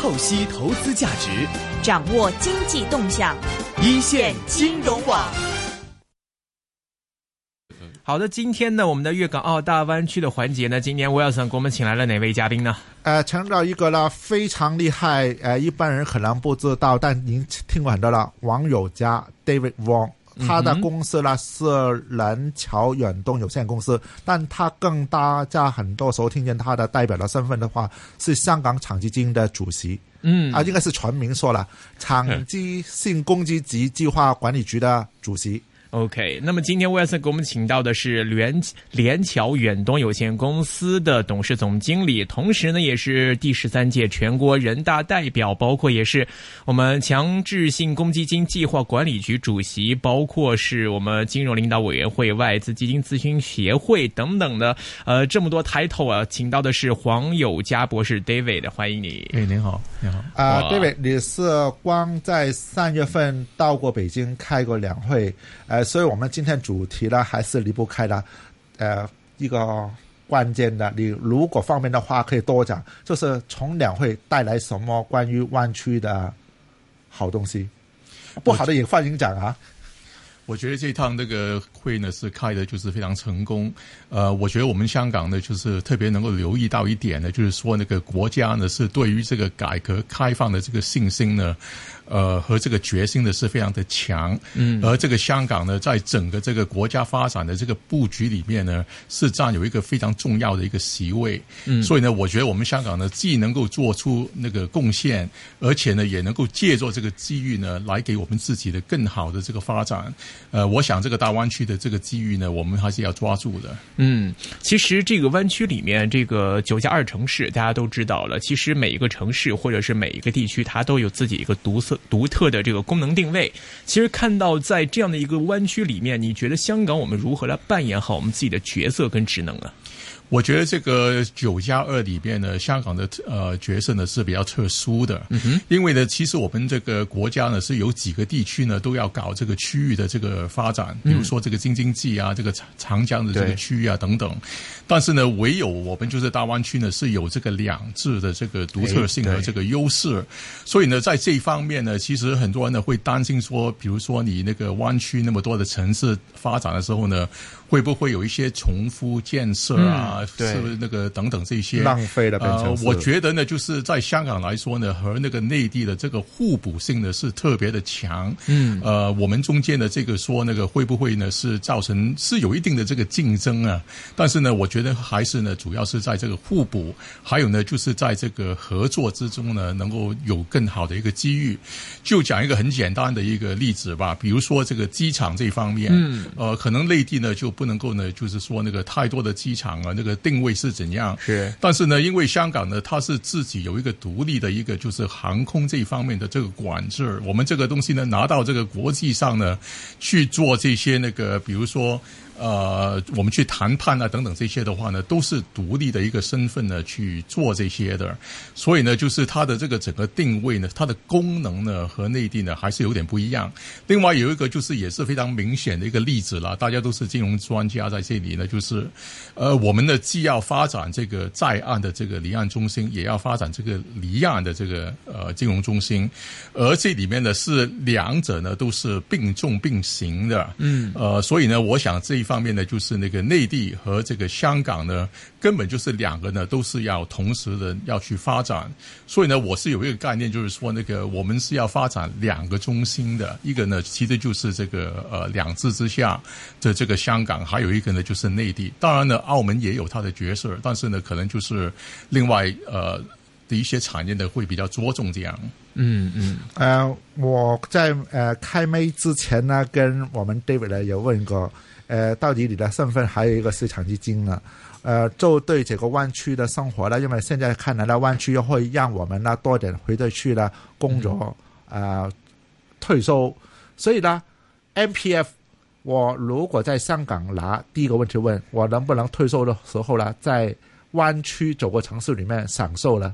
透析投资价值，掌握经济动向，一线金融网。好的，今天呢，我们的粤港澳大湾区的环节呢，今年 Wilson 给我们请来了哪位嘉宾呢？呃，请到一个呢非常厉害，呃，一般人可能不知道，但您听过很多了，王友佳 David Wong，他的公司呢是蓝桥远东有限公司，但他更大家很多时候听见他的代表的身份的话，是香港厂基金的主席，嗯。啊，应该是全名说了，厂基性公积及计划管理局的主席。OK，那么今天 Wilson 给我们请到的是联联桥远东有限公司的董事总经理，同时呢也是第十三届全国人大代表，包括也是我们强制性公积金计划管理局主席，包括是我们金融领导委员会、外资基金咨询协会等等的，呃，这么多 title 啊，请到的是黄友佳博士 David，欢迎你。哎，您好，你好。啊、哇 d a v i d 你是光在三月份到过北京开过两会，呃，所以我们今天主题呢还是离不开了，呃，一个关键的，你如果方便的话可以多讲，就是从两会带来什么关于湾区的好东西，不好的也欢迎讲啊。我觉得这趟那个会呢是开的就是非常成功。呃，我觉得我们香港呢就是特别能够留意到一点呢，就是说那个国家呢是对于这个改革开放的这个信心呢，呃和这个决心呢是非常的强。嗯，而这个香港呢，在整个这个国家发展的这个布局里面呢，是占有一个非常重要的一个席位。嗯，所以呢，我觉得我们香港呢既能够做出那个贡献，而且呢也能够借助这个机遇呢，来给我们自己的更好的这个发展。呃，我想这个大湾区的这个机遇呢，我们还是要抓住的。嗯，其实这个湾区里面，这个九加二城市，大家都知道了。其实每一个城市或者是每一个地区，它都有自己一个独色、独特的这个功能定位。其实看到在这样的一个弯曲里面，你觉得香港我们如何来扮演好我们自己的角色跟职能呢？我觉得这个九加二里边呢，香港的呃角色呢是比较特殊的，嗯、因为呢，其实我们这个国家呢是有几个地区呢都要搞这个区域的这个发展，比如说这个京津冀啊，这个长长江的这个区域啊等等。但是呢，唯有我们就是大湾区呢是有这个两制的这个独特性和这个优势，所以呢，在这一方面呢，其实很多人呢会担心说，比如说你那个湾区那么多的城市发展的时候呢，会不会有一些重复建设啊？嗯是不是那个等等这些浪费了变成，呃我觉得呢，就是在香港来说呢，和那个内地的这个互补性呢是特别的强。嗯，呃，我们中间的这个说那个会不会呢是造成是有一定的这个竞争啊？但是呢，我觉得还是呢，主要是在这个互补，还有呢，就是在这个合作之中呢，能够有更好的一个机遇。就讲一个很简单的一个例子吧，比如说这个机场这方面，嗯，呃，可能内地呢就不能够呢，就是说那个太多的机场啊，那个定位是怎样？是但是呢，因为香港呢，它是自己有一个独立的一个就是航空这一方面的这个管制，我们这个东西呢拿到这个国际上呢去做这些那个，比如说。呃，我们去谈判啊等等这些的话呢，都是独立的一个身份呢去做这些的，所以呢，就是它的这个整个定位呢，它的功能呢和内地呢还是有点不一样。另外有一个就是也是非常明显的一个例子啦，大家都是金融专家在这里呢，就是呃，我们呢既要发展这个在岸的这个离岸中心，也要发展这个离岸的这个呃金融中心，而这里面呢是两者呢都是并重并行的，嗯，呃，所以呢，我想这一方面呢，就是那个内地和这个香港呢，根本就是两个呢都是要同时的要去发展，所以呢，我是有一个概念，就是说那个我们是要发展两个中心的，一个呢其实就是这个呃两制之下的这个香港，还有一个呢就是内地。当然呢，澳门也有它的角色，但是呢，可能就是另外呃的一些产业呢会比较着重这样。嗯嗯呃，我在呃开麦之前呢，跟我们 David 呢有问过，呃，到底你的身份还有一个市场基金呢？呃，就对这个湾区的生活呢，因为现在看来呢，湾区又会让我们呢多点回得去呢工作，呃，退休，所以呢，M P F，我如果在香港拿，第一个问题问我能不能退休的时候呢，在湾区九个城市里面享受呢？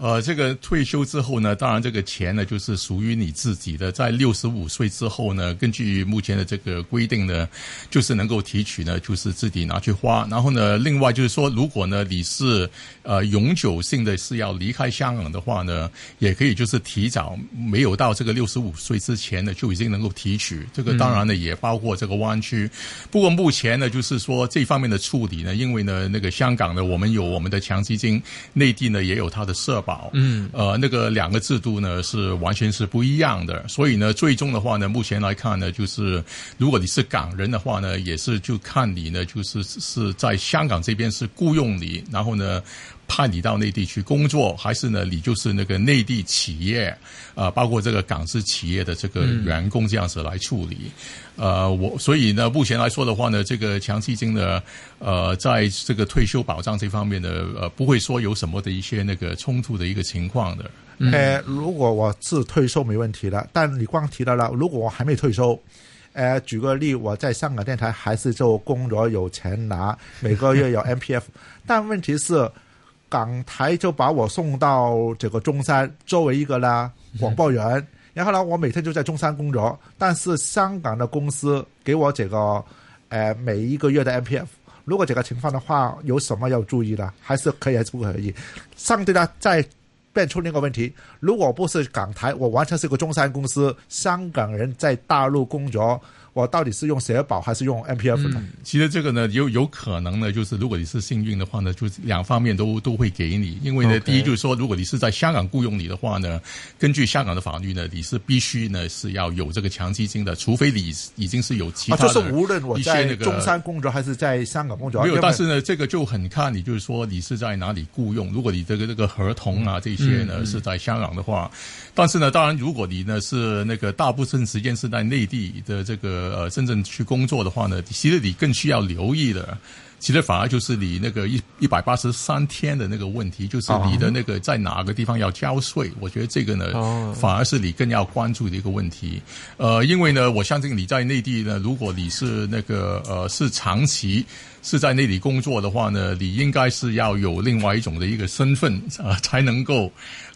呃，这个退休之后呢，当然这个钱呢就是属于你自己的。在六十五岁之后呢，根据目前的这个规定呢，就是能够提取呢，就是自己拿去花。然后呢，另外就是说，如果呢你是呃永久性的是要离开香港的话呢，也可以就是提早没有到这个六十五岁之前呢，就已经能够提取。这个当然呢也包括这个湾区。不过目前呢，就是说这方面的处理呢，因为呢那个香港呢，我们有我们的强基金，内地呢也有它的社。保，嗯，呃，那个两个制度呢是完全是不一样的，所以呢，最终的话呢，目前来看呢，就是如果你是港人的话呢，也是就看你呢，就是是在香港这边是雇佣你，然后呢。派你到内地去工作，还是呢？你就是那个内地企业，啊，包括这个港资企业的这个员工这样子来处理。呃，我所以呢，目前来说的话呢，这个强基金呢，呃，在这个退休保障这方面呢，呃，不会说有什么的一些那个冲突的一个情况的。呃，如果我是退休没问题了，但你光提到了，如果我还没退休，呃，举个例，我在香港电台还是做工作有钱拿，每个月有 M P F，但问题是。港台就把我送到这个中山作为一个呢广播员，然后呢，我每天就在中山工作。但是香港的公司给我这个，呃，每一个月的 M P F。如果这个情况的话，有什么要注意的？还是可以还是不可以？上对呢，再变出另一个问题：如果不是港台，我完全是个中山公司，香港人在大陆工作。我到底是用社保还是用 M P F 呢？其实这个呢，有有可能呢，就是如果你是幸运的话呢，就两方面都都会给你。因为呢，第一就是说，如果你是在香港雇佣你的话呢，根据香港的法律呢，你是必须呢是要有这个强基金的，除非你已经是有其他的。就是无论我在中山工作还是在香港工作，没有。但是呢，这个就很看你，就是说你是在哪里雇佣。如果你这个这个合同啊这些呢是在香港的话，但是呢，当然如果你呢是那个大部分时间是在内地的这个。呃，真正去工作的话呢，其实你更需要留意的，其实反而就是你那个一一百八十三天的那个问题，就是你的那个在哪个地方要交税。我觉得这个呢，反而是你更要关注的一个问题。呃，因为呢，我相信你在内地呢，如果你是那个呃是长期是在那里工作的话呢，你应该是要有另外一种的一个身份 啊，才能够。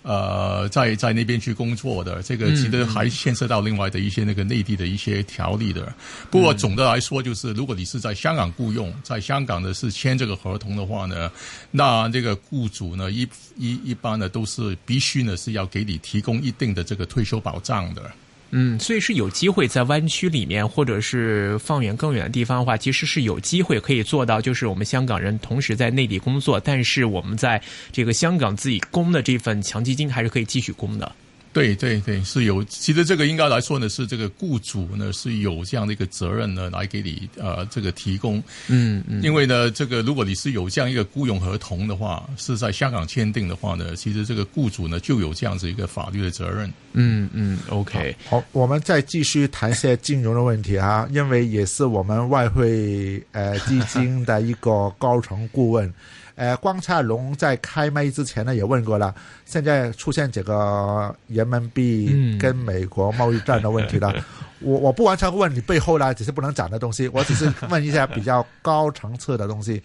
呃，在在那边去工作的，这个其实还牵涉到另外的一些那个内地的一些条例的。不过总的来说，就是如果你是在香港雇佣，在香港呢是签这个合同的话呢，那这个雇主呢一一一般呢都是必须呢是要给你提供一定的这个退休保障的。嗯，所以是有机会在湾区里面，或者是放远更远的地方的话，其实是有机会可以做到，就是我们香港人同时在内地工作，但是我们在这个香港自己供的这份强基金还是可以继续供的。对对对，是有。其实这个应该来说呢，是这个雇主呢是有这样的一个责任呢，来给你呃这个提供。嗯嗯。因为呢，这个如果你是有这样一个雇佣合同的话，是在香港签订的话呢，其实这个雇主呢就有这样子一个法律的责任。嗯嗯，OK。好，我们再继续谈一些金融的问题啊，因为也是我们外汇呃基金的一个高层顾问。呃，光灿龙在开麦之前呢也问过了，现在出现这个人民币跟美国贸易战的问题了。我我不完全问你背后呢，只是不能讲的东西，我只是问一下比较高层次的东西。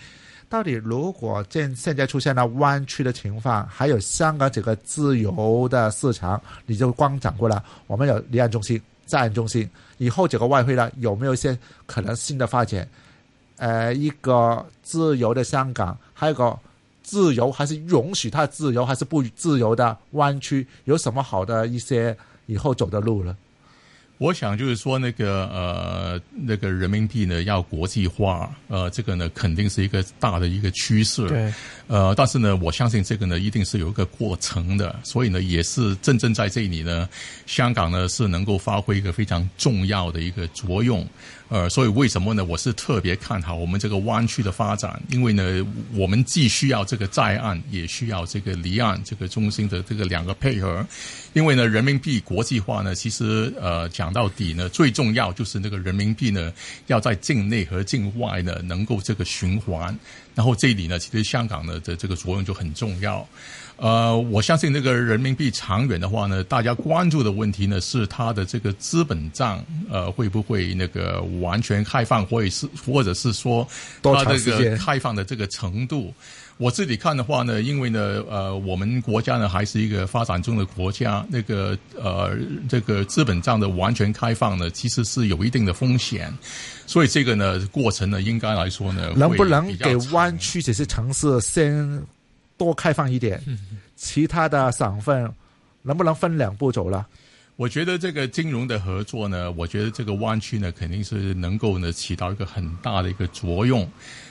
到底如果现现在出现了弯曲的情况，还有香港这个自由的市场，你就光讲过了，我们有离岸中心、在岸中心，以后这个外汇呢有没有一些可能新的发展？呃，一个自由的香港，还有个自由还是允许他自由还是不自由的湾区，有什么好的一些以后走的路呢？我想就是说，那个呃，那个人民币呢要国际化，呃，这个呢肯定是一个大的一个趋势。对。呃，但是呢，我相信这个呢一定是有一个过程的，所以呢，也是真正在这里呢，香港呢是能够发挥一个非常重要的一个作用。呃，所以为什么呢？我是特别看好我们这个湾区的发展，因为呢，我们既需要这个在岸，也需要这个离岸这个中心的这个两个配合。因为呢，人民币国际化呢，其实呃讲到底呢，最重要就是那个人民币呢要在境内和境外呢能够这个循环。然后这里呢，其实香港呢的这个作用就很重要。呃，我相信那个人民币长远的话呢，大家关注的问题呢是它的这个资本账，呃，会不会那个完全开放，或者是或者是说它这个开放的这个程度。我自己看的话呢，因为呢，呃，我们国家呢还是一个发展中的国家，那个呃，这个资本账的完全开放呢，其实是有一定的风险，所以这个呢过程呢，应该来说呢，能不能给湾区这些城市先多开放一点？其他的省份能不能分两步走了？我觉得这个金融的合作呢，我觉得这个湾区呢，肯定是能够呢起到一个很大的一个作用。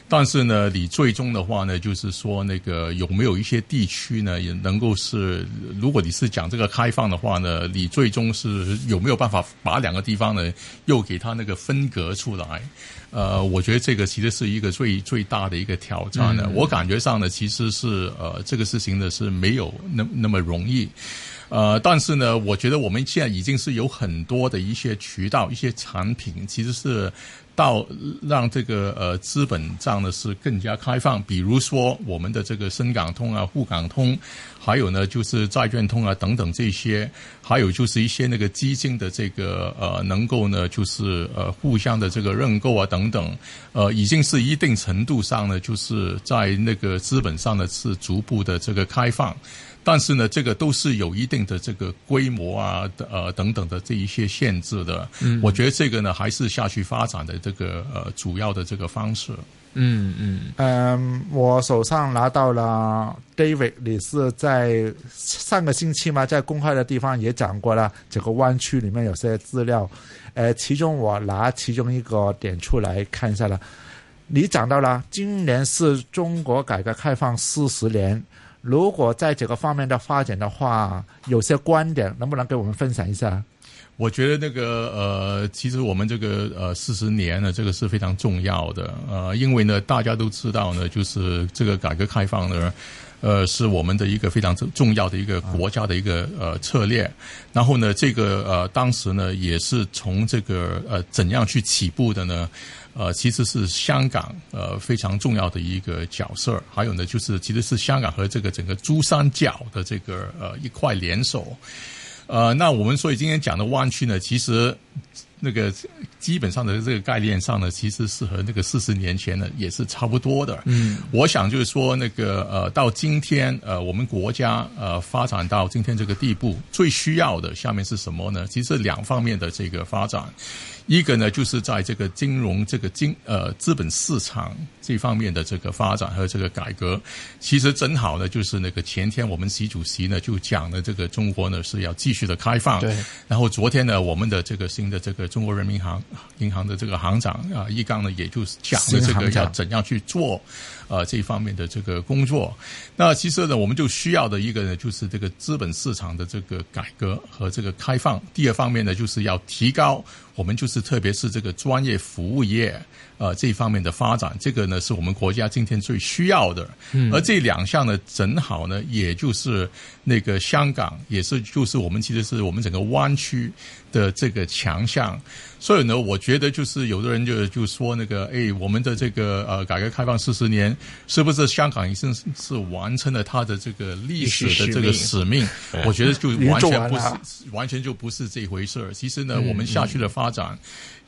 但是呢，你最终的话呢，就是说那个有没有一些地区呢，也能够是，如果你是讲这个开放的话呢，你最终是有没有办法把两个地方呢又给它那个分隔出来？呃，我觉得这个其实是一个最最大的一个挑战呢。我感觉上呢，其实是呃这个事情呢是没有那那么容易。呃，但是呢，我觉得我们现在已经是有很多的一些渠道、一些产品，其实是到让这个呃资本账呢是更加开放。比如说我们的这个深港通啊、沪港通，还有呢就是债券通啊等等这些，还有就是一些那个基金的这个呃能够呢就是呃互相的这个认购啊等等，呃已经是一定程度上呢就是在那个资本上呢是逐步的这个开放。但是呢，这个都是有一定的这个规模啊，呃等等的这一些限制的。嗯，我觉得这个呢还是下去发展的这个呃主要的这个方式。嗯嗯，嗯，我手上拿到了 David，你是在上个星期嘛，在公开的地方也讲过了，这个湾区里面有些资料，呃，其中我拿其中一个点出来看一下了。你讲到了，今年是中国改革开放四十年，如果在这个方面的发展的话，有些观点能不能给我们分享一下？我觉得那个呃，其实我们这个呃四十年呢，这个是非常重要的呃，因为呢大家都知道呢，就是这个改革开放呢。呃，是我们的一个非常重要的一个国家的一个呃策略。然后呢，这个呃当时呢，也是从这个呃怎样去起步的呢？呃，其实是香港呃非常重要的一个角色。还有呢，就是其实是香港和这个整个珠三角的这个呃一块联手。呃，那我们所以今天讲的湾区呢，其实那个基本上的这个概念上呢，其实是和那个四十年前呢也是差不多的。嗯，我想就是说那个呃，到今天呃，我们国家呃发展到今天这个地步，最需要的下面是什么呢？其实两方面的这个发展。一个呢，就是在这个金融、这个金呃资本市场这方面的这个发展和这个改革，其实正好呢，就是那个前天我们习主席呢就讲了，这个中国呢是要继续的开放。对。然后昨天呢，我们的这个新的这个中国人民行银行的这个行长啊，易纲呢，也就是讲了这个要怎样去做呃这方面的这个工作。那其实呢，我们就需要的一个呢，就是这个资本市场的这个改革和这个开放。第二方面呢，就是要提高。我们就是特别是这个专业服务业，呃，这一方面的发展，这个呢是我们国家今天最需要的。嗯，而这两项呢，正好呢，也就是那个香港，也是就是我们其实是我们整个湾区的这个强项。所以呢，我觉得就是有的人就就说那个，哎，我们的这个呃改革开放四十年，是不是香港已经是完成了他的这个历史的这个使命？我觉得就完全不是，完全就不是这回事儿。其实呢，我们下去的发展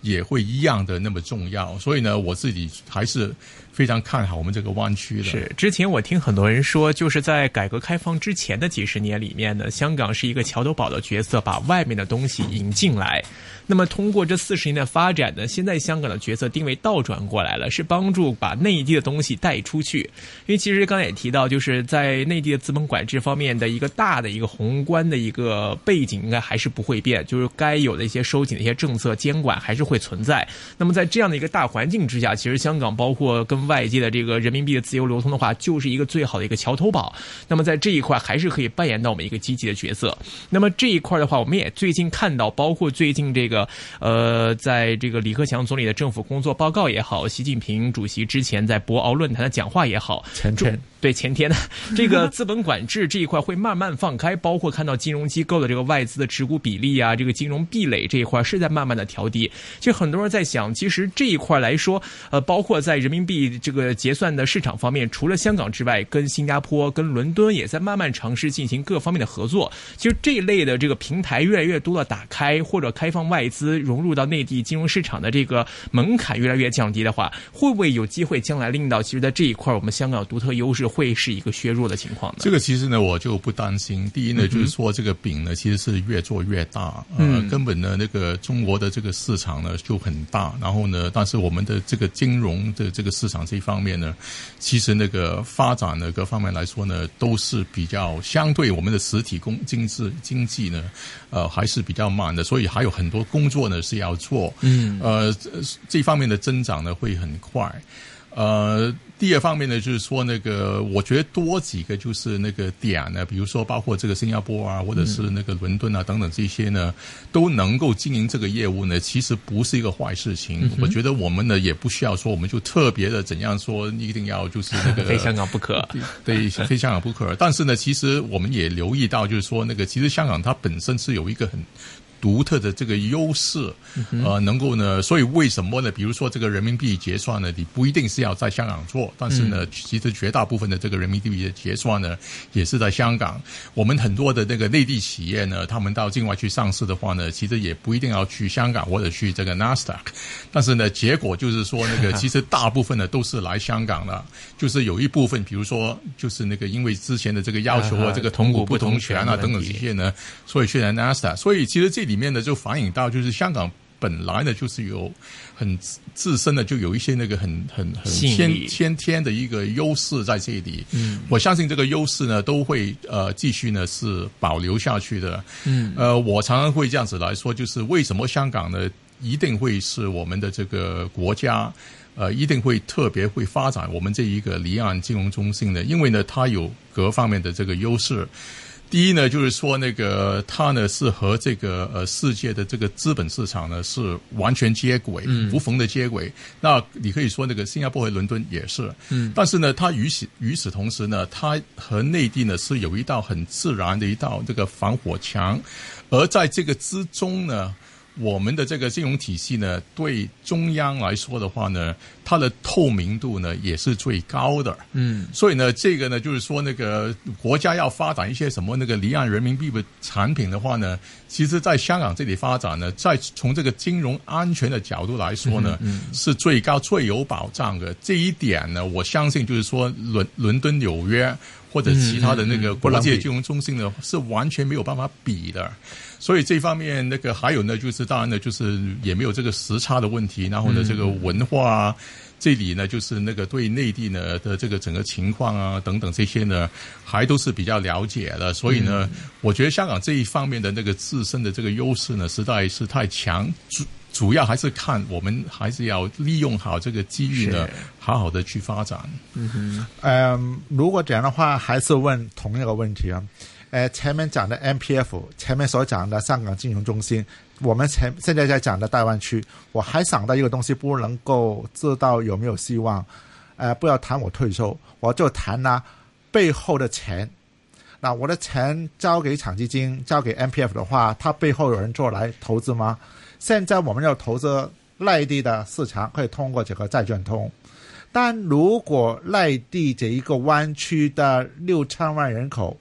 也会一样的那么重要。所以呢，我自己还是非常看好我们这个湾区的。是之前我听很多人说，就是在改革开放之前的几十年里面呢，香港是一个桥头堡的角色，把外面的东西引进来。那么通过这四十年的发展呢，现在香港的角色定位倒转过来了，是帮助把内地的东西带出去。因为其实刚才也提到，就是在内地的资本管制方面的一个大的一个宏观的一个背景，应该还是不会变，就是该有的一些收紧的一些政策监管还是会存在。那么在这样的一个大环境之下，其实香港包括跟外界的这个人民币的自由流通的话，就是一个最好的一个桥头堡。那么在这一块还是可以扮演到我们一个积极的角色。那么这一块的话，我们也最近看到，包括最近这个。呃，在这个李克强总理的政府工作报告也好，习近平主席之前在博鳌论坛的讲话也好，前天对前天的这个资本管制这一块会慢慢放开，包括看到金融机构的这个外资的持股比例啊，这个金融壁垒这一块是在慢慢的调低。其实很多人在想，其实这一块来说，呃，包括在人民币币这个结算的市场方面，除了香港之外，跟新加坡、跟伦敦也在慢慢尝试进行各方面的合作。其实这一类的这个平台越来越多的打开，或者开放外资融入到内地金融市场的这个门槛越来越降低的话，会不会有机会将来令到其实在这一块我们香港独特优势会是一个削弱的情况呢？这个其实呢，我就不担心。第一呢，就是说这个饼呢，其实是越做越大，呃，根本呢，那个中国的这个市场呢就很大，然后呢，但是我们的这个金融的这个市场这一方面呢，其实那个发展的各方面来说呢，都是比较相对我们的实体工经济经济呢，呃，还是比较慢的，所以还有很多工作呢是要做，嗯，呃，这方面的增长呢会很快。呃，第二方面呢，就是说那个，我觉得多几个就是那个点呢，比如说包括这个新加坡啊，或者是那个伦敦啊等等这些呢，都能够经营这个业务呢，其实不是一个坏事情。我觉得我们呢也不需要说，我们就特别的怎样说，一定要就是那个非香港不可，对，非香港不可。但是呢，其实我们也留意到，就是说那个，其实香港它本身是有一个很。独特的这个优势，呃，能够呢，所以为什么呢？比如说这个人民币结算呢，你不一定是要在香港做，但是呢，其实绝大部分的这个人民币的结算呢，也是在香港。我们很多的那个内地企业呢，他们到境外去上市的话呢，其实也不一定要去香港或者去这个纳斯达克，但是呢，结果就是说那个其实大部分呢都是来香港了，就是有一部分，比如说就是那个因为之前的这个要求啊，这个同股不同权啊等等这些呢，所以去了纳斯达克。所以其实这里面呢，就反映到就是香港本来呢，就是有很自身的，就有一些那个很很很先先天的一个优势在这里。嗯，我相信这个优势呢，都会呃继续呢是保留下去的。嗯，呃，我常常会这样子来说，就是为什么香港呢一定会是我们的这个国家，呃，一定会特别会发展我们这一个离岸金融中心的，因为呢，它有各方面的这个优势。第一呢，就是说那个它呢是和这个呃世界的这个资本市场呢是完全接轨，无缝的接轨。那你可以说那个新加坡和伦敦也是，嗯，但是呢，它与此与此同时呢，它和内地呢是有一道很自然的一道这个防火墙，而在这个之中呢。我们的这个金融体系呢，对中央来说的话呢，它的透明度呢也是最高的。嗯，所以呢，这个呢就是说，那个国家要发展一些什么那个离岸人民币的产品的话呢，其实在香港这里发展呢，在从这个金融安全的角度来说呢，是最高最有保障的。这一点呢，我相信就是说，伦伦敦、纽约或者其他的那个国际金融中心呢，是完全没有办法比的。所以这方面那个还有呢，就是当然呢，就是也没有这个时差的问题。然后呢，这个文化这里呢，就是那个对内地呢的这个整个情况啊等等这些呢，还都是比较了解的。所以呢，我觉得香港这一方面的那个自身的这个优势呢，实在是太强。主主要还是看我们还是要利用好这个机遇呢，好好的去发展。嗯哼，嗯，如果这样的话，还是问同一个问题啊。呃，前面讲的 M P F，前面所讲的香港金融中心，我们前现在在讲的大湾区，我还想到一个东西，不能够知道有没有希望。呃，不要谈我退休，我就谈呢背后的钱。那我的钱交给厂基金，交给 M P F 的话，它背后有人做来投资吗？现在我们要投资内地的市场，可以通过这个债券通。但如果内地这一个湾区的六千万人口，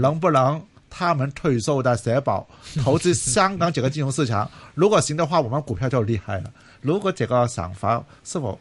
能不能他们退休的社保 投资香港这个金融市场？如果行的话，我们股票就厉害了。如果这个想法是否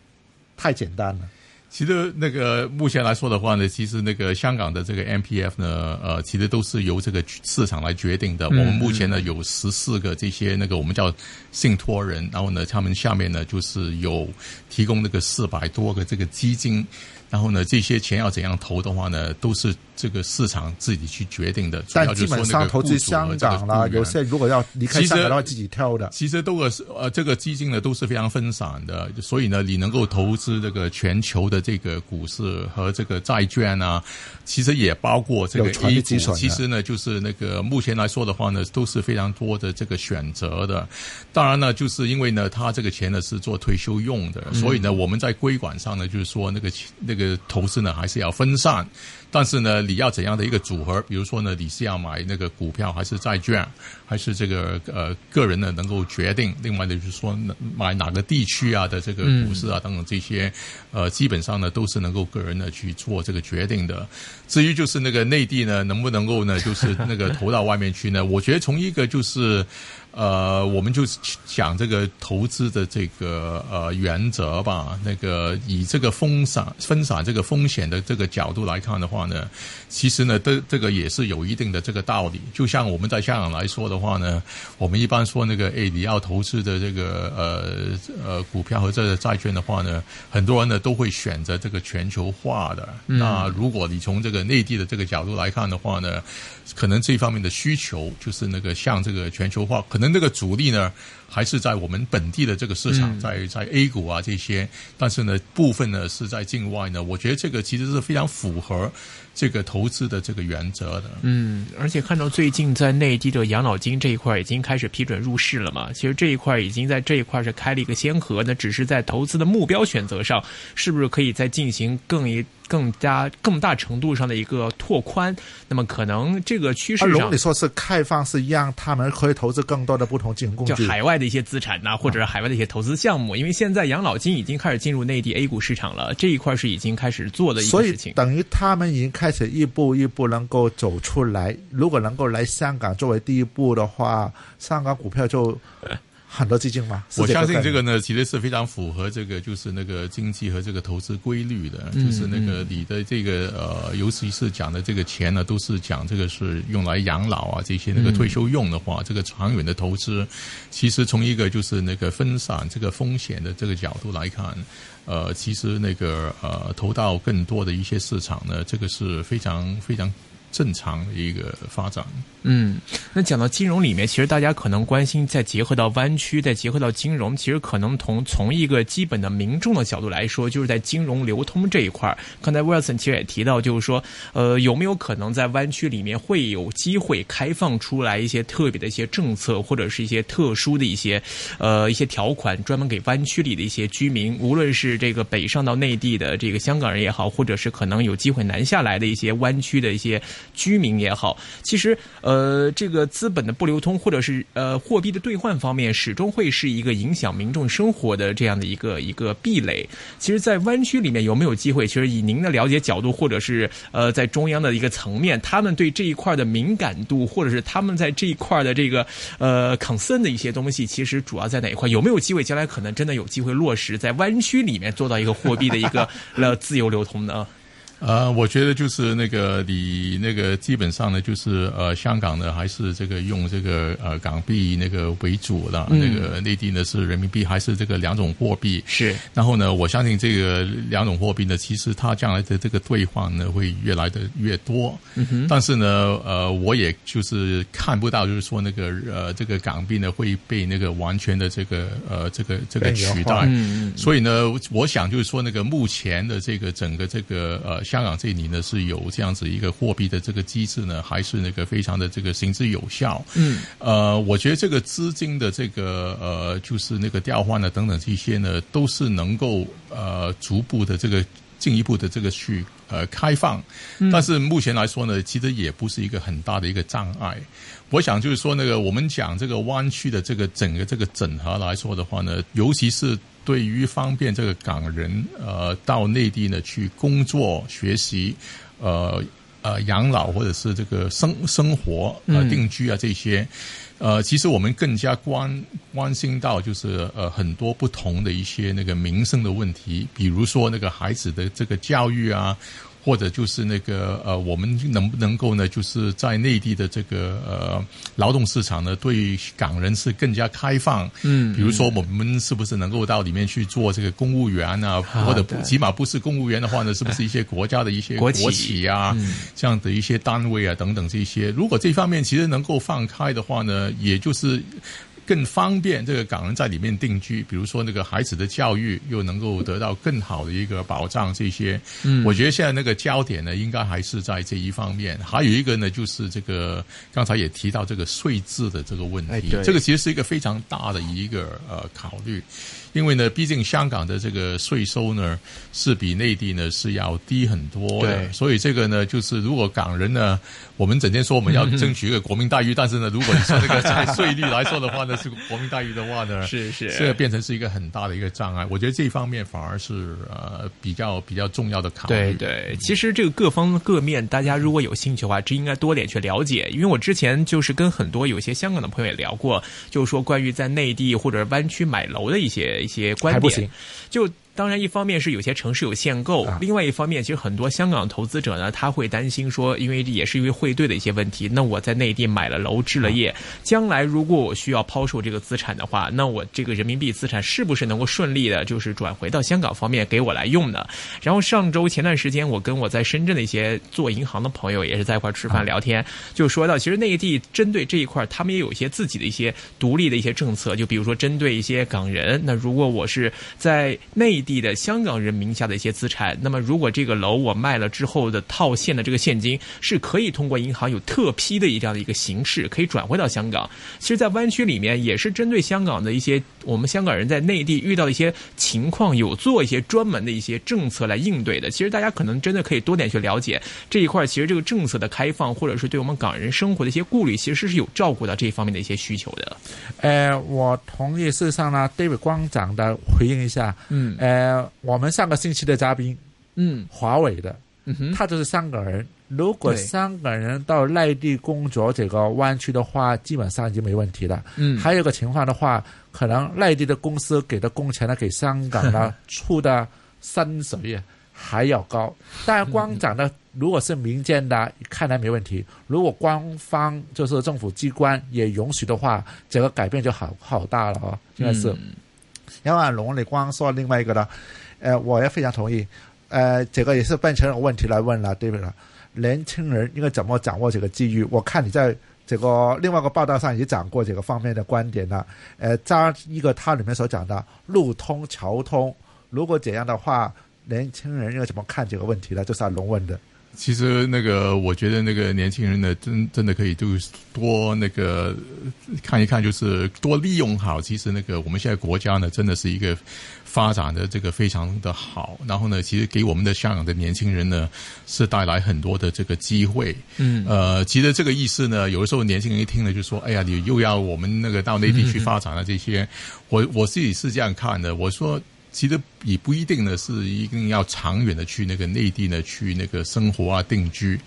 太简单了？其实那个目前来说的话呢，其实那个香港的这个 M P F 呢，呃，其实都是由这个市场来决定的。我们目前呢有十四个这些那个我们叫信托人，然后呢，他们下面呢就是有提供那个四百多个这个基金。然后呢，这些钱要怎样投的话呢，都是这个市场自己去决定的。但基本上投资香港啦，有些如果要离开香港的话，自己挑的。其实都是呃，这个基金呢都是非常分散的，所以呢，你能够投资这个全球的这个股市和这个债券啊，其实也包括这个 A 股。其实呢，就是那个目前来说的话呢，都是非常多的这个选择的。当然呢，就是因为呢，他这个钱呢是做退休用的，所以呢，我们在规管上呢，就是说那个那个。个投资呢还是要分散。但是呢，你要怎样的一个组合？比如说呢，你是要买那个股票，还是债券，还是这个呃个人呢能够决定？另外呢，就是说买哪个地区啊的这个股市啊等等这些，呃，基本上呢都是能够个人呢去做这个决定的。至于就是那个内地呢，能不能够呢，就是那个投到外面去呢？我觉得从一个就是。呃，我们就讲这个投资的这个呃原则吧。那个以这个分散分散这个风险的这个角度来看的话呢，其实呢，这这个也是有一定的这个道理。就像我们在香港来说的话呢，我们一般说那个，哎，你要投资的这个呃呃股票和这个债券的话呢，很多人呢都会选择这个全球化的。那如果你从这个内地的这个角度来看的话呢，可能这方面的需求就是那个像这个全球化可。可能这个主力呢，还是在我们本地的这个市场，在在 A 股啊这些，但是呢，部分呢是在境外呢。我觉得这个其实是非常符合这个投资的这个原则的。嗯，而且看到最近在内地的养老金这一块已经开始批准入市了嘛，其实这一块已经在这一块是开了一个先河，那只是在投资的目标选择上，是不是可以再进行更一？更加更大程度上的一个拓宽，那么可能这个趋势上，你说是开放，是让他们可以投资更多的不同金融工具，就海外的一些资产呐，或者是海外的一些投资项目。因为现在养老金已经开始进入内地 A 股市场了，这一块是已经开始做的一些事情。等于他们已经开始一步一步能够走出来。如果能够来香港作为第一步的话，香港股票就。很多基金吗？我相信这个呢，其实是非常符合这个就是那个经济和这个投资规律的。就是那个你的这个呃，尤其是讲的这个钱呢，都是讲这个是用来养老啊这些那个退休用的话，这个长远的投资，其实从一个就是那个分散这个风险的这个角度来看，呃，其实那个呃，投到更多的一些市场呢，这个是非常非常。正常的一个发展。嗯，那讲到金融里面，其实大家可能关心，再结合到湾区，再结合到金融，其实可能从从一个基本的民众的角度来说，就是在金融流通这一块儿。刚才 Wilson 其实也提到，就是说，呃，有没有可能在湾区里面会有机会开放出来一些特别的一些政策，或者是一些特殊的一些呃一些条款，专门给湾区里的一些居民，无论是这个北上到内地的这个香港人也好，或者是可能有机会南下来的一些湾区的一些。居民也好，其实呃，这个资本的不流通，或者是呃货币的兑换方面，始终会是一个影响民众生活的这样的一个一个壁垒。其实，在湾区里面有没有机会？其实以您的了解角度，或者是呃在中央的一个层面，他们对这一块的敏感度，或者是他们在这一块的这个呃 concern 的一些东西，其实主要在哪一块？有没有机会将来可能真的有机会落实在湾区里面做到一个货币的一个呃自由流通呢？呃，我觉得就是那个你那个基本上呢，就是呃，香港呢还是这个用这个呃港币那个为主的，那个内地呢是人民币，还是这个两种货币。是。然后呢，我相信这个两种货币呢，其实它将来的这个兑换呢会越来的越多。嗯哼。但是呢，呃，我也就是看不到，就是说那个呃这个港币呢会被那个完全的这个呃这个这个取代。嗯嗯。所以呢，我想就是说那个目前的这个整个这个呃。香港这里呢是有这样子一个货币的这个机制呢，还是那个非常的这个行之有效。嗯，呃，我觉得这个资金的这个呃，就是那个调换呢等等这些呢，都是能够呃逐步的这个进一步的这个去呃开放。但是目前来说呢，其实也不是一个很大的一个障碍。我想就是说，那个我们讲这个湾区的这个整个这个整合来说的话呢，尤其是。对于方便这个港人呃到内地呢去工作、学习、呃呃养老或者是这个生生活呃定居啊这些，呃其实我们更加关关心到就是呃很多不同的一些那个民生的问题，比如说那个孩子的这个教育啊。或者就是那个呃，我们能不能够呢？就是在内地的这个呃劳动市场呢，对港人是更加开放。嗯，比如说我们是不是能够到里面去做这个公务员啊？或者起码不是公务员的话呢，是不是一些国家的一些国企啊，这样的一些单位啊等等这些？如果这方面其实能够放开的话呢，也就是。更方便这个港人在里面定居，比如说那个孩子的教育又能够得到更好的一个保障，这些，嗯，我觉得现在那个焦点呢，应该还是在这一方面。还有一个呢，就是这个刚才也提到这个税制的这个问题，这个其实是一个非常大的一个呃考虑。因为呢，毕竟香港的这个税收呢是比内地呢是要低很多的，所以这个呢，就是如果港人呢，我们整天说我们要争取一个国民待遇，但是呢，如果你说这个在税率来说的话呢，是国民待遇的话呢，是是，这个变成是一个很大的一个障碍。我觉得这一方面反而是呃比较比较重要的考虑。对对，其实这个各方各面，大家如果有兴趣的话，这应该多点去了解。因为我之前就是跟很多有些香港的朋友也聊过，就是说关于在内地或者湾区买楼的一些。一些观点，就。当然，一方面是有些城市有限购，另外一方面，其实很多香港投资者呢，他会担心说，因为也是因为汇兑的一些问题，那我在内地买了楼置了业，将来如果我需要抛售这个资产的话，那我这个人民币资产是不是能够顺利的，就是转回到香港方面给我来用呢？然后上周前段时间，我跟我在深圳的一些做银行的朋友也是在一块吃饭聊天，就说到，其实内地针对这一块，他们也有一些自己的一些独立的一些政策，就比如说针对一些港人，那如果我是在内。地的香港人名下的一些资产，那么如果这个楼我卖了之后的套现的这个现金是可以通过银行有特批的这样的一个形式，可以转回到香港。其实，在湾区里面也是针对香港的一些我们香港人在内地遇到的一些情况，有做一些专门的一些政策来应对的。其实大家可能真的可以多点去了解这一块。其实这个政策的开放，或者是对我们港人生活的一些顾虑，其实是有照顾到这一方面的一些需求的。呃，我同意。事实上呢，David 光长的回应一下，嗯，呃，我们上个星期的嘉宾，嗯，华为的，嗯哼，他就是香港人。如果香港人到内地工作这个湾区的话，基本上已经没问题了。嗯，还有个情况的话，可能内地的公司给的工钱呢，给香港呢出的薪水还要高。但光长的，如果是民间的，看来没问题。如果官方就是政府机关也允许的话，这个改变就好好大了哦。应该是。杨万龙，你光说另外一个呢？呃，我也非常同意。呃，这个也是变成了问题来问了，对不对？年轻人应该怎么掌握这个机遇？我看你在这个另外一个报道上也讲过这个方面的观点了。呃，加一个他里面所讲的路通桥通，如果这样的话，年轻人应该怎么看这个问题呢？就是龙问的。其实那个，我觉得那个年轻人呢，真真的可以就多那个看一看，就是多利用好。其实那个我们现在国家呢，真的是一个发展的这个非常的好。然后呢，其实给我们的香港的年轻人呢，是带来很多的这个机会。嗯，呃，其实这个意思呢，有的时候年轻人一听呢就说：“哎呀，你又要我们那个到内地去发展了这些。”我我自己是这样看的，我说。其实也不一定呢，是一定要长远的去那个内地呢去那个生活啊定居，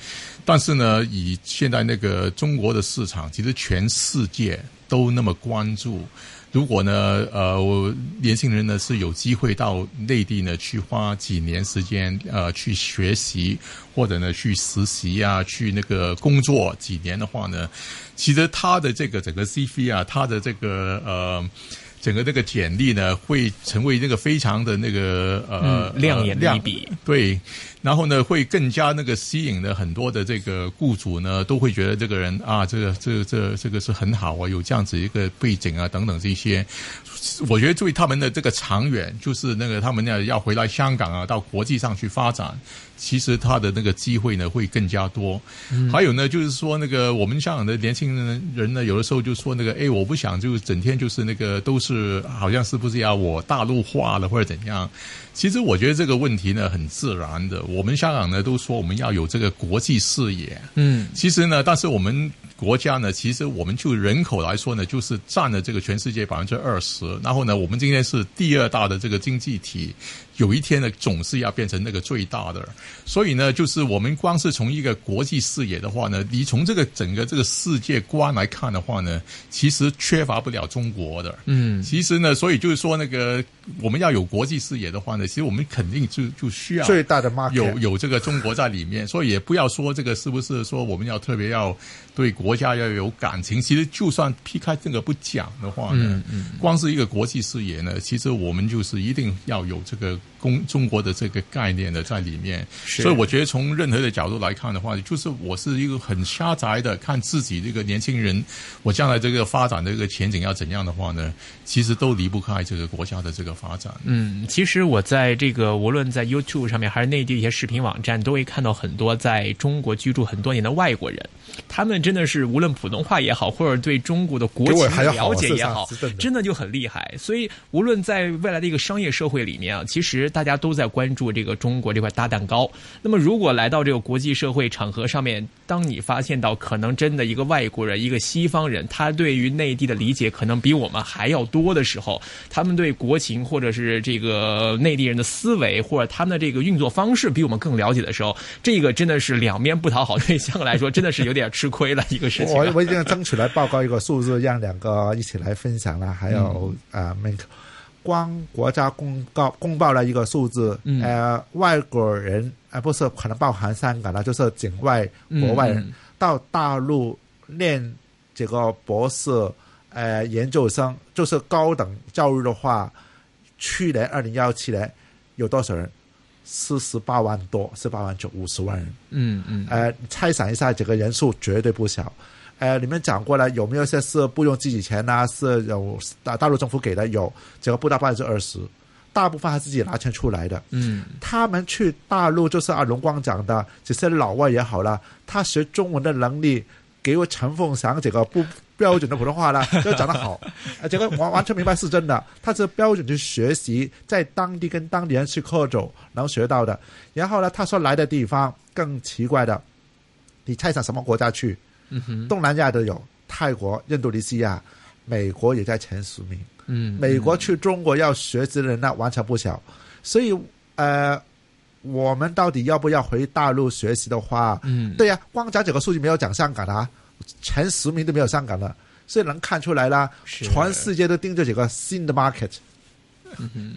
但是呢，以现在那个中国的市场，其实全世界都那么关注。如果呢，呃，年轻人呢是有机会到内地呢去花几年时间，呃，去学习或者呢去实习啊，去那个工作几年的话呢，其实他的这个整个 CV 啊，他的这个呃。整个这个简历呢，会成为那个非常的那个呃亮眼的一笔，对，然后呢，会更加那个吸引了很多的这个雇主呢，都会觉得这个人啊，这个这这这个是很好啊，有这样子一个背景啊，等等这些，我觉得对他们的这个长远，就是那个他们要要回来香港啊，到国际上去发展。其实他的那个机会呢会更加多，还有呢就是说那个我们香港的年轻人人呢有的时候就说那个哎我不想就整天就是那个都是好像是不是要我大陆化了或者怎样？其实我觉得这个问题呢很自然的，我们香港呢都说我们要有这个国际视野，嗯，其实呢但是我们国家呢其实我们就人口来说呢就是占了这个全世界百分之二十，然后呢我们今天是第二大的这个经济体。有一天呢，总是要变成那个最大的，所以呢，就是我们光是从一个国际视野的话呢，你从这个整个这个世界观来看的话呢，其实缺乏不了中国的。嗯，其实呢，所以就是说那个我们要有国际视野的话呢，其实我们肯定就就需要最大的 market 有有这个中国在里面，所以也不要说这个是不是说我们要特别要对国家要有感情。其实就算劈开这个不讲的话呢，光是一个国际视野呢，其实我们就是一定要有这个公中国的这个概念的在里面。所以我觉得从任何的角度来看的话，就是我是一个很狭窄的看自己这个年轻人，我将来这个发展的这个前景要怎样的话呢，其实都离不开这个国家的这个发展。嗯，其实我在这个无论在 YouTube 上面还是内地一些视频网站，都会看到很多在中国居住很多年的外国人，他们真的是无论普通话也好，或者对中国的国情了解也好，真的就很厉害。所以无论在未来的一个商业社会里面啊，其实大家都在关注这个中国这块大蛋糕。那么如果来到这个国际社会场合上面，当你发现到可能真的一个外国人，一个西方人，他对于内地的理解可能比我们还要多的时候，他们对国情或者是这个内地人的思维或者他们的这个运作方式比我们更了解的时候，这个真的是两面不讨好，对香港来说真的是有点吃亏了一个事情。我我一定要争取来报告一个数字，让两个一起来分享了。还有啊，那个光国家公告公报了一个数字，呃，外国人啊，不是可能包含香港了，就是境外国外人到大陆念这个博士。呃，研究生就是高等教育的话，去年二零幺七年有多少人？四十八万多，十八万九五十万人。嗯嗯。呃，猜想一下，这个人数绝对不小。呃，你们讲过了，有没有些是不用自己钱呢？是有大大陆政府给的？有，这个不到百分之二十，大部分还是自己拿钱出来的。嗯。他们去大陆就是阿龙光讲的，这些老外也好了，他学中文的能力，给我陈凤祥这个不。标准的普通话呢，就讲得好，这个完完全明白是真的。他是标准去学习，在当地跟当地人去喝酒能学到的。然后呢，他说来的地方更奇怪的，你猜想什么国家去？东南亚都有，泰国、印度尼西亚、美国也在前十名。嗯，美国去中国要学习的人那完全不小。所以，呃，我们到底要不要回大陆学习的话？嗯，对呀，光讲这个数据没有讲香港啊。前十名都没有香港的，所以能看出来啦。全世界都盯着这个新的 market。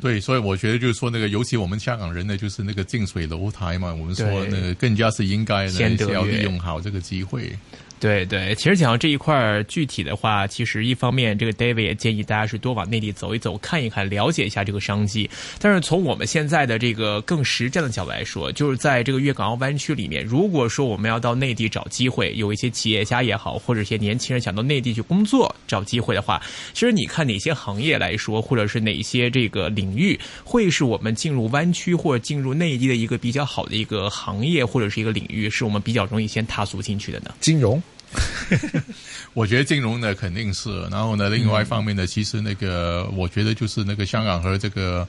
对，所以我觉得就是说，那个尤其我们香港人呢，就是那个近水楼台嘛，我们说那个更加是应该呢，要利用好这个机会。对对，其实讲到这一块儿具体的话，其实一方面，这个 David 也建议大家是多往内地走一走、看一看、了解一下这个商机。但是从我们现在的这个更实战的角度来说，就是在这个粤港澳湾区里面，如果说我们要到内地找机会，有一些企业家也好，或者一些年轻人想到内地去工作找机会的话，其实你看哪些行业来说，或者是哪些这个领域，会是我们进入湾区或者进入内地的一个比较好的一个行业或者是一个领域，是我们比较容易先踏足进去的呢？金融。我觉得金融呢肯定是，然后呢，另外一方面呢，其实那个我觉得就是那个香港和这个。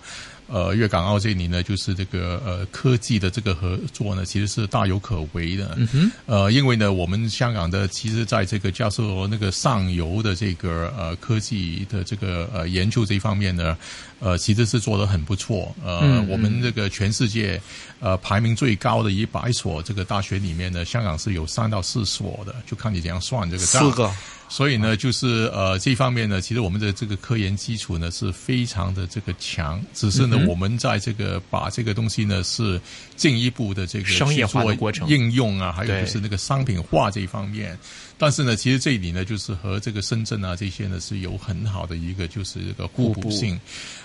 呃，粤港澳这里呢，就是这个呃科技的这个合作呢，其实是大有可为的。嗯哼。呃，因为呢，我们香港的其实在这个教授那个上游的这个呃科技的这个呃研究这一方面呢，呃，其实是做得很不错。呃，我们这个全世界呃排名最高的一百所这个大学里面呢，香港是有三到四所的，就看你怎样算这个账。四个。所以呢，就是呃，这方面呢，其实我们的这个科研基础呢是非常的这个强，只是呢，我们在这个把这个东西呢是进一步的这个商业化的过程应用啊，还有就是那个商品化这一方面。但是呢，其实这里呢，就是和这个深圳啊这些呢是有很好的一个就是这个互补性。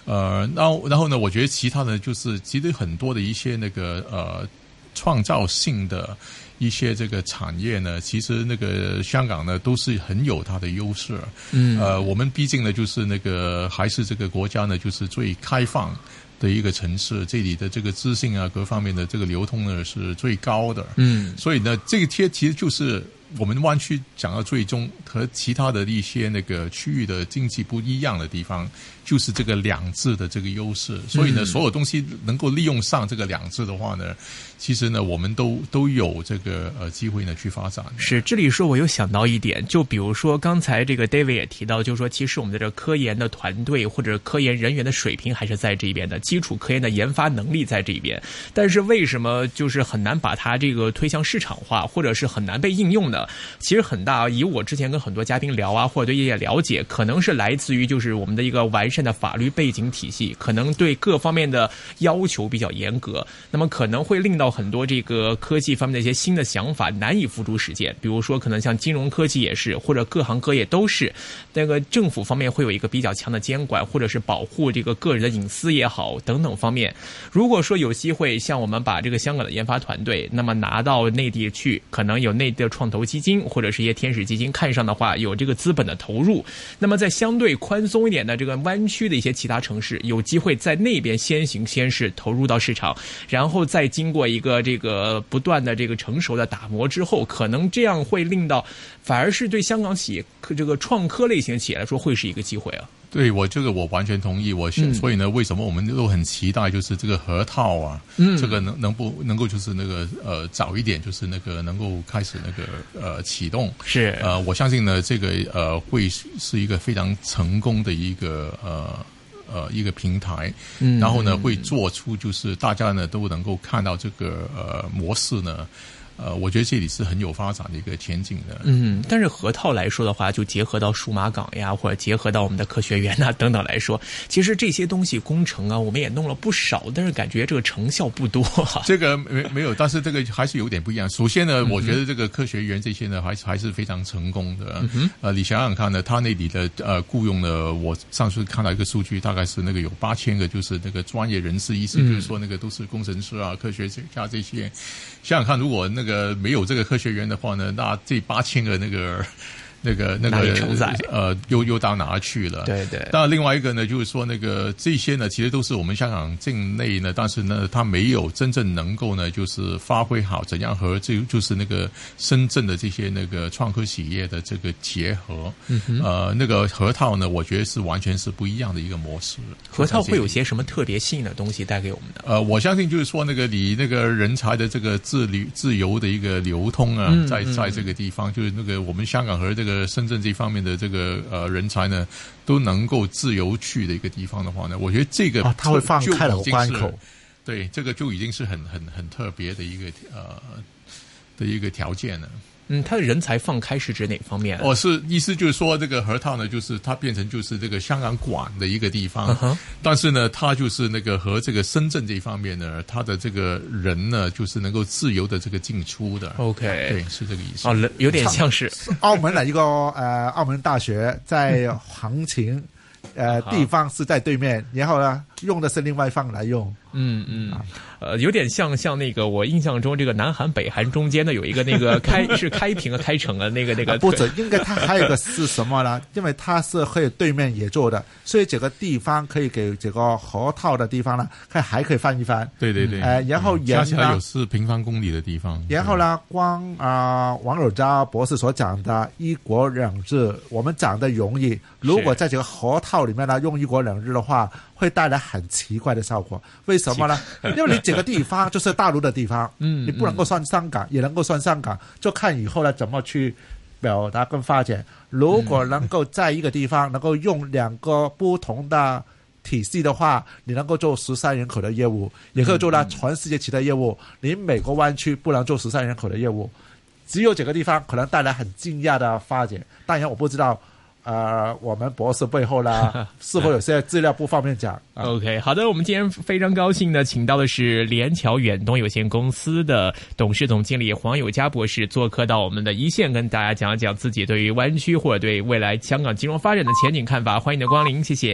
呃，然后然后呢，我觉得其他的就是其实很多的一些那个呃创造性的。一些这个产业呢，其实那个香港呢都是很有它的优势。嗯，呃，我们毕竟呢就是那个还是这个国家呢就是最开放的一个城市，这里的这个资讯啊各方面的这个流通呢是最高的。嗯，所以呢这个贴其实就是我们湾区讲到最终和其他的一些那个区域的经济不一样的地方。就是这个两制的这个优势，所以呢，所有东西能够利用上这个两制的话呢，其实呢，我们都都有这个呃机会呢去发展。是，这里说我又想到一点，就比如说刚才这个 David 也提到，就是说其实我们的这科研的团队或者科研人员的水平还是在这边的，基础科研的研发能力在这边，但是为什么就是很难把它这个推向市场化，或者是很难被应用呢？其实很大啊。以我之前跟很多嘉宾聊啊，或者对业界了解，可能是来自于就是我们的一个完善的法律背景体系，可能对各方面的要求比较严格，那么可能会令到很多这个科技方面的一些新的想法难以付诸实践。比如说，可能像金融科技也是，或者各行各业都是，那个政府方面会有一个比较强的监管，或者是保护这个个人的隐私也好等等方面。如果说有机会，像我们把这个香港的研发团队，那么拿到内地去，可能有内地的创投基金或者是一些天使基金看上的话，有这个资本的投入，那么在相对宽松一点的这个湾区的一些其他城市，有机会在那边先行先试投入到市场，然后再经过一个这个不断的这个成熟的打磨之后，可能这样会令到反而是对香港企业这个创科类型企业来说会是一个机会啊。对我这个我完全同意，我所以呢，为什么我们都很期待，就是这个核套啊，嗯。这个能能不能够就是那个呃早一点，就是那个能够开始那个呃启动，是。呃，我相信呢，这个呃会是是一个非常成功的一个呃呃一个平台，嗯。然后呢会做出就是大家呢都能够看到这个呃模式呢。呃，我觉得这里是很有发展的一个前景的。嗯，但是核套来说的话，就结合到数码港呀，或者结合到我们的科学园呐等等来说，其实这些东西工程啊，我们也弄了不少，但是感觉这个成效不多、啊。这个没没有，但是这个还是有点不一样。首先呢，我觉得这个科学园这些呢，还是还是非常成功的。呃，你想想看呢，他那里的呃雇佣的，我上次看到一个数据，大概是那个有八千个，就是那个专业人士，意思就是说那个都是工程师啊、科学家这些。想想看，如果那个这个没有这个科学园的话呢，那这八千个那个。那个那个承载呃，又又到哪去了？对对。那，另外一个呢，就是说那个这些呢，其实都是我们香港境内呢，但是呢，它没有真正能够呢，就是发挥好怎样和这就是那个深圳的这些那个创科企业的这个结合。嗯哼。呃，那个核套呢，我觉得是完全是不一样的一个模式。核套会有些什么特别吸引的东西带给我们的？呃，我相信就是说那个你那个人才的这个自流自由的一个流通啊，嗯在在这个地方，就是那个我们香港和这个。深圳这方面的这个呃人才呢，都能够自由去的一个地方的话呢，我觉得这个啊，他会放开了关口，对，这个就已经是很很很特别的一个呃的一个条件了。嗯，他的人才放开是指哪方面？哦，是意思就是说，这个核套呢，就是它变成就是这个香港管的一个地方，嗯、但是呢，它就是那个和这个深圳这一方面呢，它的这个人呢，就是能够自由的这个进出的。OK，对，是这个意思。哦，有点像是澳门的一个呃，澳门大学在行情。呃，地方是在对面，然后呢，用的是另外一方来用。嗯嗯，呃，有点像像那个我印象中这个南韩北韩中间的有一个那个开是开平和开城的那个那个。不止，应该它还有一个是什么呢？因为它是可以对面也做的，所以这个地方可以给这个河套的地方呢，它还可以翻一翻。对对对。呃，然后加起来有四平方公里的地方。然后呢，光啊、呃，王友佳博士所讲的一国两制，我们讲的容易，如果在这个河套里面呢，用一国两制的话，会带来很奇怪的效果。为什么呢？因为你整个地方就是大陆的地方，嗯，你不能够算香港，也能够算香港，就看以后呢怎么去表达跟发展。如果能够在一个地方能够用两个不同的体系的话，你能够做十三人口的业务，也可以做到全世界其他业务。你美国湾区不能做十三人口的业务，只有这个地方可能带来很惊讶的发展。当然，我不知道。呃，我们博士背后呢，是否有些资料不方便讲、啊？OK，好的，我们今天非常高兴呢请到的是联桥远东有限公司的董事总经理黄友嘉博士做客到我们的一线，跟大家讲一讲自己对于湾区或者对未来香港金融发展的前景看法。欢迎你的光临，谢谢。